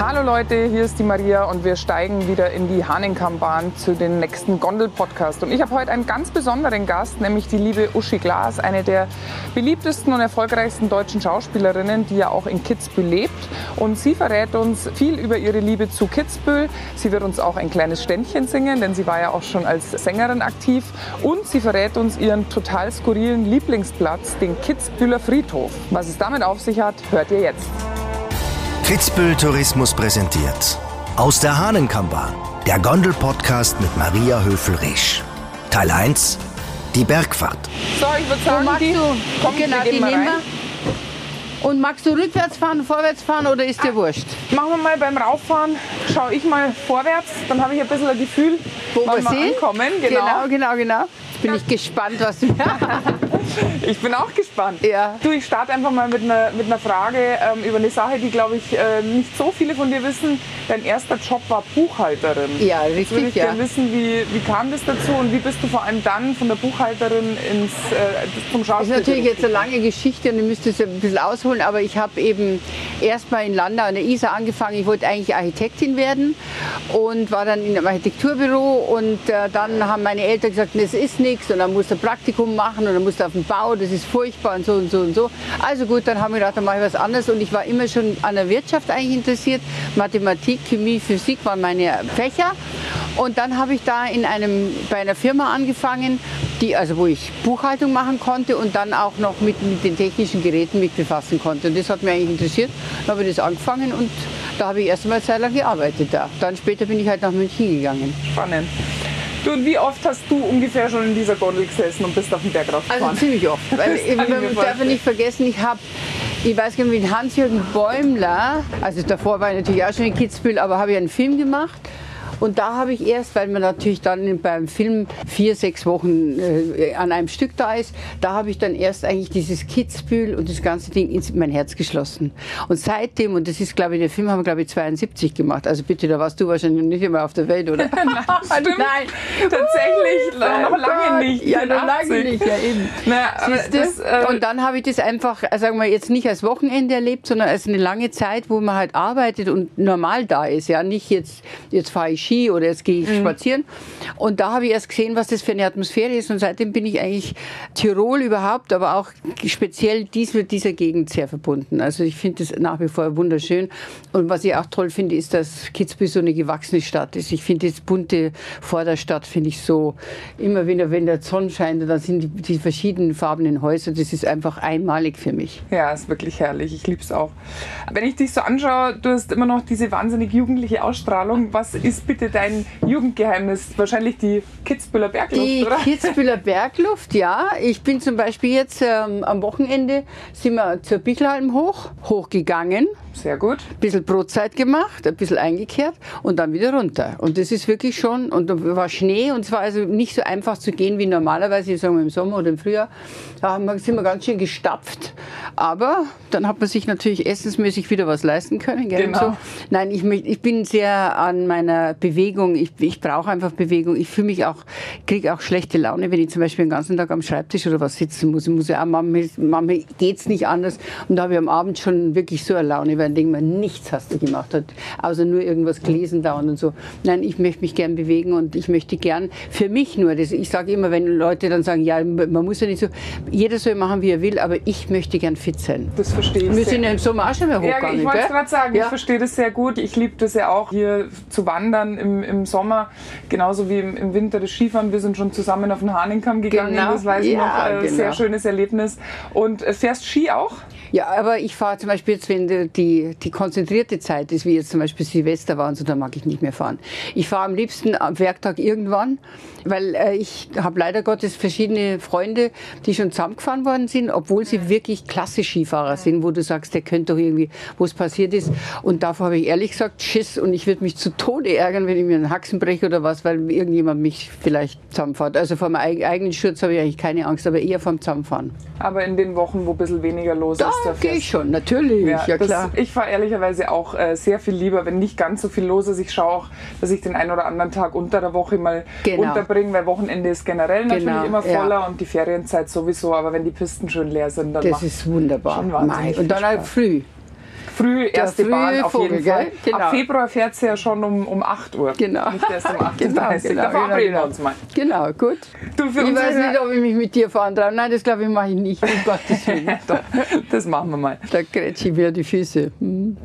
Hallo Leute, hier ist die Maria und wir steigen wieder in die Hahnenkammbahn zu den nächsten Gondel-Podcast. Und ich habe heute einen ganz besonderen Gast, nämlich die liebe Uschi Glas, eine der beliebtesten und erfolgreichsten deutschen Schauspielerinnen, die ja auch in Kitzbühel lebt. Und sie verrät uns viel über ihre Liebe zu Kitzbühel. Sie wird uns auch ein kleines Ständchen singen, denn sie war ja auch schon als Sängerin aktiv. Und sie verrät uns ihren total skurrilen Lieblingsplatz, den Kitzbühler Friedhof. Was es damit auf sich hat, hört ihr jetzt. Kitzbühel Tourismus präsentiert. Aus der Hahnenkammbahn. Der Gondel-Podcast mit Maria Höfel-Resch. Teil 1. Die Bergfahrt. So, ich würde sagen, magst die, du, komm, genau, die mal nehmen wir. Und magst du rückwärts fahren, vorwärts fahren oder ist dir wurscht? Machen wir mal beim Rauffahren, schaue ich mal vorwärts, dann habe ich ein bisschen ein Gefühl, Wo wir ankommen. Genau. genau, genau. genau. Jetzt bin ich gespannt, was du. Ich bin auch gespannt. Ja. Du, ich starte einfach mal mit einer, mit einer Frage ähm, über eine Sache, die, glaube ich, äh, nicht so viele von dir wissen. Dein erster Job war Buchhalterin. Ja, Jetzt würde richtig, ich ja. gerne wissen, wie, wie kam das dazu und wie bist du vor allem dann von der Buchhalterin ins, äh, zum Das Schauspiel ist natürlich jetzt eine lange Geschichte und ich müsste es ein bisschen ausholen, aber ich habe eben erst mal in Landau an der Isar angefangen. Ich wollte eigentlich Architektin werden und war dann in einem Architekturbüro und äh, dann haben meine Eltern gesagt, das ist nichts und dann musst du ein Praktikum machen und dann musst du auf den Bau, das ist furchtbar und so und so und so. Also gut, dann haben wir gedacht, dann mache ich was anderes und ich war immer schon an der Wirtschaft eigentlich interessiert. Mathematik, Chemie, Physik waren meine Fächer. Und dann habe ich da in einem, bei einer Firma angefangen, die, also wo ich Buchhaltung machen konnte und dann auch noch mit, mit den technischen Geräten mich befassen konnte. Und das hat mich eigentlich interessiert. Dann habe ich das angefangen und da habe ich erst einmal eine Zeit lang gearbeitet da. Dann später bin ich halt nach München gegangen. Spannend. Du, und wie oft hast du ungefähr schon in dieser Gondel gesessen und bist auf den Berg Also raufgefahren? ziemlich oft. Weil ich man darf nicht vergessen, ich habe, ich weiß gar nicht, mit Hans-Jürgen Bäumler, also davor war ich natürlich auch schon in Kitzbühel, aber habe ich einen Film gemacht. Und da habe ich erst, weil man natürlich dann beim Film vier, sechs Wochen äh, an einem Stück da ist, da habe ich dann erst eigentlich dieses Kitzbühel und das ganze Ding ins mein Herz geschlossen. Und seitdem, und das ist, glaube ich, der Film haben wir, glaube ich, 72 gemacht. Also bitte, da warst du wahrscheinlich nicht immer auf der Welt, oder? Stimmt. Nein. Tatsächlich, noch Oh lange nicht. Ja, noch 84. lange nicht, ja eben. Na, aber Siehste? das, äh, und dann habe ich das einfach, äh, sagen wir jetzt nicht als Wochenende erlebt, sondern als eine lange Zeit, wo man halt arbeitet und normal da ist. Ja, nicht jetzt, jetzt fahre ich Ski oder jetzt gehe ich Mhm. spazieren. Und da habe ich erst gesehen, was das für eine Atmosphäre ist. Und seitdem bin ich eigentlich Tirol überhaupt, aber auch speziell dies mit dieser Gegend sehr verbunden. Also ich finde es nach wie vor wunderschön. Und was ich auch toll finde, ist, dass Kitzbühel so eine gewachsene Stadt ist. Ich finde das bunte vor der Stadt, finde ich so, immer wenn der, wenn der Sonne scheint, dann sind die, die verschiedenen farbenen Häuser, das ist einfach einmalig für mich. Ja, ist wirklich herrlich. Ich liebe es auch. Wenn ich dich so anschaue, du hast immer noch diese wahnsinnig jugendliche Ausstrahlung. Was ist bitte dein Jugendgeheimnis? Wahrscheinlich die Kitzbüheler Bergluft, Die oder? Kitzbüheler Bergluft, ja. Ich bin zum Beispiel jetzt ähm, am Wochenende sind wir zur Bichelhalm hoch, hochgegangen, Sehr gut. ein bisschen Brotzeit gemacht, ein bisschen eingekehrt und dann wieder runter. Und das ist wirklich schon, und da war Schnee und es war also nicht so einfach zu gehen wie normalerweise, sagen wir im Sommer oder im Frühjahr. Da haben wir, sind wir ganz schön gestapft. Aber dann hat man sich natürlich essensmäßig wieder was leisten können. Gell? Genau. So. Nein, ich, ich bin sehr an meiner Bewegung. Ich, ich brauche einfach Bewegung. Ich fühle mich auch, kriege auch schlechte Laune, wenn ich zum Beispiel den ganzen Tag am Schreibtisch oder was sitzen muss. Ich muss ja auch, manchmal, manchmal geht es nicht anders. Und da habe ich am Abend schon wirklich so eine Laune, weil ich denke mir, nichts hast du gemacht, hat, außer nur irgendwas gelesen dauernd und so. Nein, ich möchte mich gern bewegen und ich möchte gern für mich nur, das, ich sage immer, wenn Leute dann sagen, ja, man muss ja nicht so, jeder soll machen, wie er will, aber ich möchte gern fit sein. Das verstehe ich. Wir sind ja im Sommer auch schon Ja, hochgegangen. ich wollte gell? gerade sagen, ich Ja. verstehe das sehr gut. Ich liebe das ja auch, hier zu wandern im, im Sommer, genauso wie im, im Winter das Skifahren. Wir sind schon zusammen auf den Hahnenkamm gegangen, Genau. das weiß ich Ja, noch. Äh, genau. Sehr schönes Erlebnis. Und äh, fährst Ski auch? Ja, aber ich fahre zum Beispiel jetzt, wenn die, die, konzentrierte Zeit ist, wie jetzt zum Beispiel Silvester war und so, da mag ich nicht mehr fahren. Ich fahre am liebsten am Werktag irgendwann, weil äh, ich habe leider Gottes verschiedene Freunde, die schon zusammengefahren worden sind, obwohl sie wirklich klasse Skifahrer sind, wo du sagst, der könnte doch irgendwie, wo es passiert ist. Und davor habe ich ehrlich gesagt Schiss und ich würde mich zu Tode ärgern, wenn ich mir einen Haxen breche oder was, weil irgendjemand mich vielleicht zusammenfährt. Also vor meinem eig- eigenen Schutz habe ich eigentlich keine Angst, aber eher vom Zusammenfahren. Aber in den Wochen, wo ein bisschen weniger los Da ist, da gehe ich schon, natürlich, ja, das, klar. Ich fahre ehrlicherweise auch äh, sehr viel lieber, wenn nicht ganz so viel los ist. Ich schaue auch, dass ich den einen oder anderen Tag unter der Woche mal Genau. unterbringe, weil Wochenende ist generell natürlich Genau, immer ja. voller und die Ferienzeit sowieso. Aber wenn die Pisten schön leer sind, dann Das macht ist wunderbar. schon viel Und dann halt früh. Früh erste Bahn auf Vogel, jeden Fall. Genau. Ab Februar fährt sie ja schon um, um 8 Uhr. Genau. Nicht erst um 8.30 Uhr. Genau, da genau, verabreden genau. wir uns mal. Genau, gut. Du, ich weiß nicht, ob ich mich mit dir fahren traue. Nein, das glaube ich mache ich nicht. Um Gottes Willen. Das machen wir mal. Da grätsche ich wieder die Füße. Hm.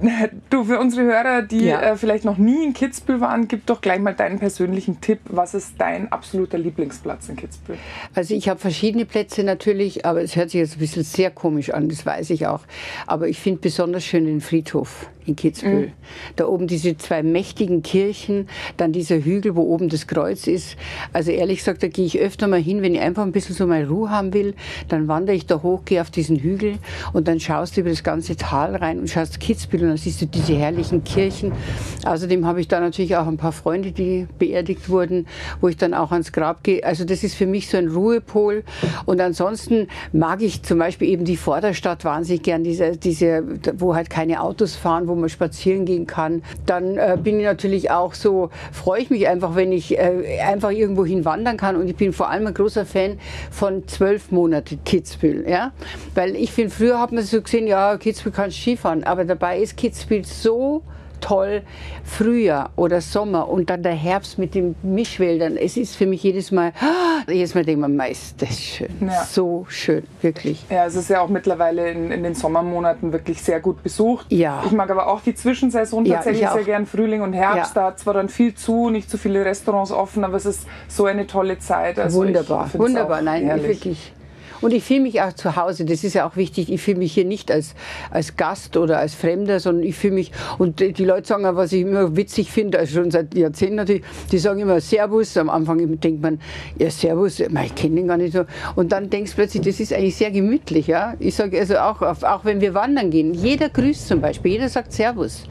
Du, für unsere Hörer, die Ja. äh, vielleicht noch nie in Kitzbühel waren, gib doch gleich mal deinen persönlichen Tipp. Was ist dein absoluter Lieblingsplatz in Kitzbühel? Also ich habe verschiedene Plätze natürlich, aber es hört sich jetzt ein bisschen sehr komisch an, das weiß ich auch. Aber ich finde besonders schön den Friedhof in Kitzbühel. Mhm. Da oben diese zwei mächtigen Kirchen, dann dieser Hügel, wo oben das Kreuz ist. Also ehrlich gesagt, da gehe ich öfter mal hin, wenn ich einfach ein bisschen so mal Ruhe haben will, dann wandere ich da hoch, gehe auf diesen Hügel und dann schaust du über das ganze Tal rein und schaust Kitzbühel und dann siehst du diese herrlichen Kirchen. Außerdem habe ich da natürlich auch ein paar Freunde, die beerdigt wurden, wo ich dann auch ans Grab gehe. Also das ist für mich so ein Ruhepol. Und ansonsten mag ich zum Beispiel eben die Vorderstadt wahnsinnig gern, diese, diese, wo halt keine Autos fahren, wo man spazieren gehen kann. Dann äh, bin ich natürlich auch so, freue ich mich einfach, wenn ich äh, einfach irgendwo hin wandern kann. Und ich bin vor allem ein großer Fan von zwölf Monate Kitzbühel. Ja? Weil ich finde, früher hat man so gesehen, ja, Kitzbühel kannst Skifahren. Aber dabei ist Kitzbühel so toll Frühjahr oder Sommer und dann der Herbst mit den Mischwäldern. Es ist für mich jedes Mal, jedes Mal denke ich mir, Meister, das schön. Ja. So schön, wirklich. Ja, es ist ja auch mittlerweile in, in den Sommermonaten wirklich sehr gut besucht. Ja. Ich mag aber auch die Zwischensaison Ja, tatsächlich sehr gern, Frühling und Herbst. Ja. Da hat zwar dann viel zu, nicht so viele Restaurants offen, aber es ist so eine tolle Zeit. Also Wunderbar, wunderbar, nein, herrlich. wirklich. Und ich fühle mich auch zu Hause, das ist ja auch wichtig, ich fühle mich hier nicht als, als Gast oder als Fremder, sondern ich fühle mich, und die Leute sagen auch, was ich immer witzig finde, also schon seit Jahrzehnten natürlich, die sagen immer Servus, am Anfang denkt man, ja Servus, ich kenne den gar nicht so. Und dann denkst du plötzlich, das ist eigentlich sehr gemütlich, ja. Ich sage also auch, auch wenn wir wandern gehen, jeder grüßt zum Beispiel, jeder sagt Servus.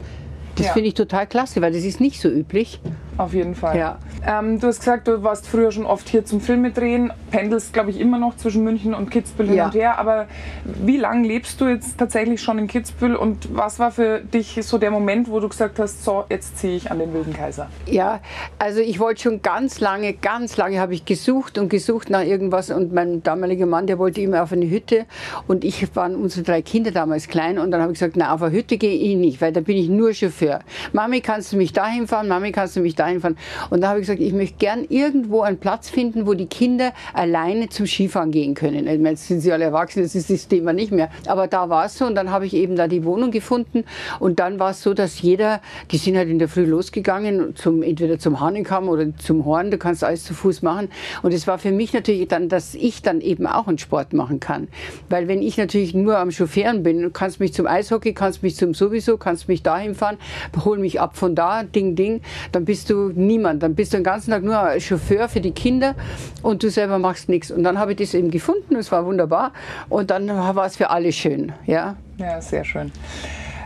Das Ja. finde ich total klasse, weil das ist nicht so üblich. Auf jeden Fall. Ja. Ähm, du hast gesagt, du warst früher schon oft hier zum Filme drehen, pendelst, glaube ich, immer noch zwischen München und Kitzbühel hin Ja. und her. Aber wie lange lebst du jetzt tatsächlich schon in Kitzbühel und was war für dich so der Moment, wo du gesagt hast, so, jetzt ziehe ich an den Wilden Kaiser? Ja, also ich wollte schon ganz lange, ganz lange habe ich gesucht und gesucht nach irgendwas und mein damaliger Mann, der wollte immer auf eine Hütte und ich waren unsere drei Kinder damals klein und dann habe ich gesagt, na auf eine Hütte gehe ich nicht, weil da bin ich nur Chauffeur. Mami, kannst du mich dahin fahren? Mami, kannst du mich dahin fahren? Und da habe ich gesagt, ich möchte gern irgendwo einen Platz finden, wo die Kinder alleine zum Skifahren gehen können. Ich meine, Jetzt sind sie alle erwachsen, das ist das Thema nicht mehr. Aber da war es so und dann habe ich eben da die Wohnung gefunden und dann war es so, dass jeder, die sind halt in der Früh losgegangen, zum, entweder zum Hahnenkamm oder zum Horn, du kannst alles zu Fuß machen. Und es war für mich natürlich dann, dass ich dann eben auch einen Sport machen kann. Weil wenn ich natürlich nur am Chauffeuren bin, du kannst mich zum Eishockey, kannst mich zum sowieso, kannst mich dahin fahren, hol mich ab von da, ding, ding, dann bist du niemand. Dann bist du den ganzen Tag nur Chauffeur für die Kinder und du selber machst nichts. Und dann habe ich das eben gefunden, es war wunderbar. Und dann war es für alle schön, ja. Ja, sehr schön.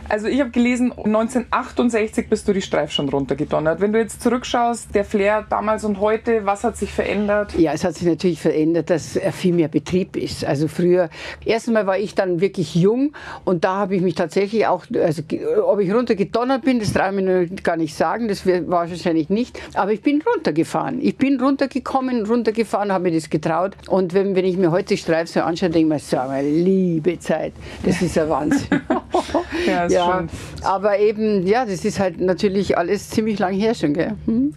Also ich habe gelesen, 1968 bist du die Streif schon runtergedonnert. Wenn du jetzt zurückschaust, der Flair damals und heute, was hat sich verändert? Ja, es hat sich natürlich verändert, dass äh, viel mehr Betrieb ist. Also früher, erstmal war ich dann wirklich jung und da habe ich mich tatsächlich auch, also ob ich runtergedonnert bin, das traue ich mir gar nicht sagen, das war wahrscheinlich nicht. Aber ich bin runtergefahren. Ich bin runtergekommen, runtergefahren, habe mir das getraut. Und wenn, wenn ich mir heute die Streif so anschaue, denke ich mir, so meine liebe Zeit, das ist ein Wahnsinn. Ja, ja, aber eben, ja, das ist halt natürlich alles ziemlich lang her schon, gell? Hm?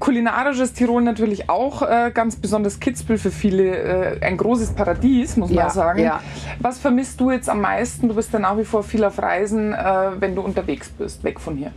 Kulinarisch ist Tirol natürlich auch äh, ganz besonders Kitzbühel für viele äh, ein großes Paradies, muss man Ja, sagen. ja. Was vermisst du jetzt am meisten? Du bist ja nach wie vor viel auf Reisen, äh, wenn du unterwegs bist, weg von hier.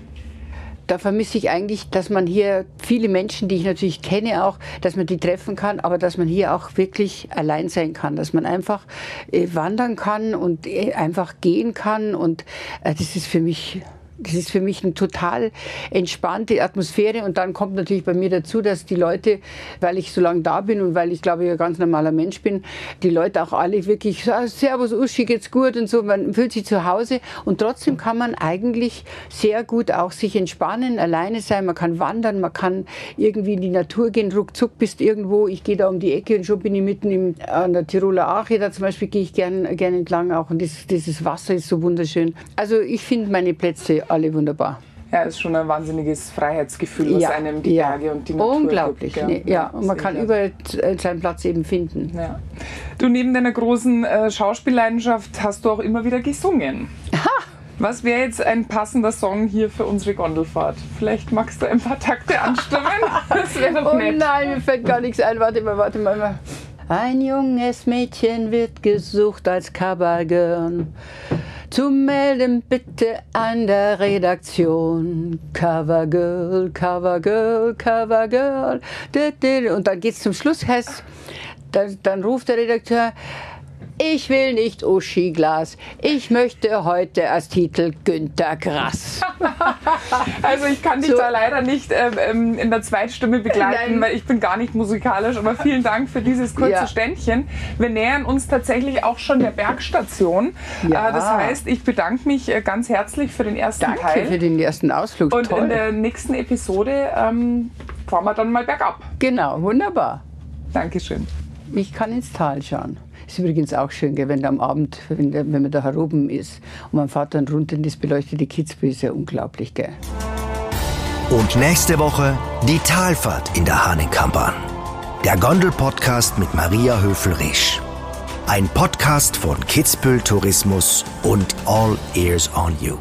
Da vermisse ich eigentlich, dass man hier viele Menschen, die ich natürlich kenne auch, dass man die treffen kann, aber dass man hier auch wirklich allein sein kann, dass man einfach äh, wandern kann und äh, einfach gehen kann und äh, das ist für mich das ist für mich eine total entspannte Atmosphäre. Und dann kommt natürlich bei mir dazu, dass die Leute, weil ich so lange da bin und weil ich glaube ich ein ganz normaler Mensch bin, die Leute auch alle wirklich so, "Ah, Servus Uschi, geht's gut? und so, man fühlt sich zu Hause. Und trotzdem kann man eigentlich sehr gut auch sich entspannen, alleine sein, man kann wandern, man kann irgendwie in die Natur gehen, ruckzuck bist irgendwo, ich gehe da um die Ecke und schon bin ich mitten im, an der Tiroler Ache, da zum Beispiel gehe ich gern, gern entlang auch. Und das, dieses Wasser ist so wunderschön. Also ich finde meine Plätze alle wunderbar. Ja, ist schon ein wahnsinniges Freiheitsgefühl, was einem die ja. Berge und die Natur Unglaublich. gibt. ne? Ja, und man kann ich überall äh, seinen Platz eben finden. Ja. Du, neben deiner großen äh, Schauspielleidenschaft hast du auch immer wieder gesungen. Was wäre jetzt ein passender Song hier für unsere Gondelfahrt? Vielleicht magst du ein paar Takte anstimmen? Das wäre doch Oh nett. nein, mir fällt gar nichts ein. Warte mal, warte mal. Ein junges Mädchen wird gesucht als Covergirl. Zu melden bitte an der Redaktion. Covergirl, Covergirl, Covergirl. Und dann geht's zum Schluss, heißt, dann, dann ruft der Redakteur, ich will nicht Uschi Glas. Ich möchte heute als Titel Günter Grass. Also ich kann dich So. da leider nicht ähm, ähm, in der Zweitstimme begleiten, Nein. weil ich bin gar nicht musikalisch. Aber vielen Dank für dieses kurze Ja. Ständchen. Wir nähern uns tatsächlich auch schon der Bergstation. Ja. Äh, das heißt, ich bedanke mich äh, ganz herzlich für den ersten Danke Teil. für den ersten Ausflug. Und Toll. in der nächsten Episode ähm, fahren wir dann mal bergab. genau, wunderbar. Dankeschön. Ich kann ins Tal schauen. Ist übrigens auch schön, wenn am Abend, wenn, wenn man da heroben ist und man fährt dann runter in das beleuchtete Kitzbühel, ist ja unglaublich, gell. Und nächste Woche die Talfahrt in der Hahnenkammbahn. Der Gondel-Podcast mit Maria Höfel-Risch. Ein Podcast von Kitzbühel Tourismus und All Ears on You.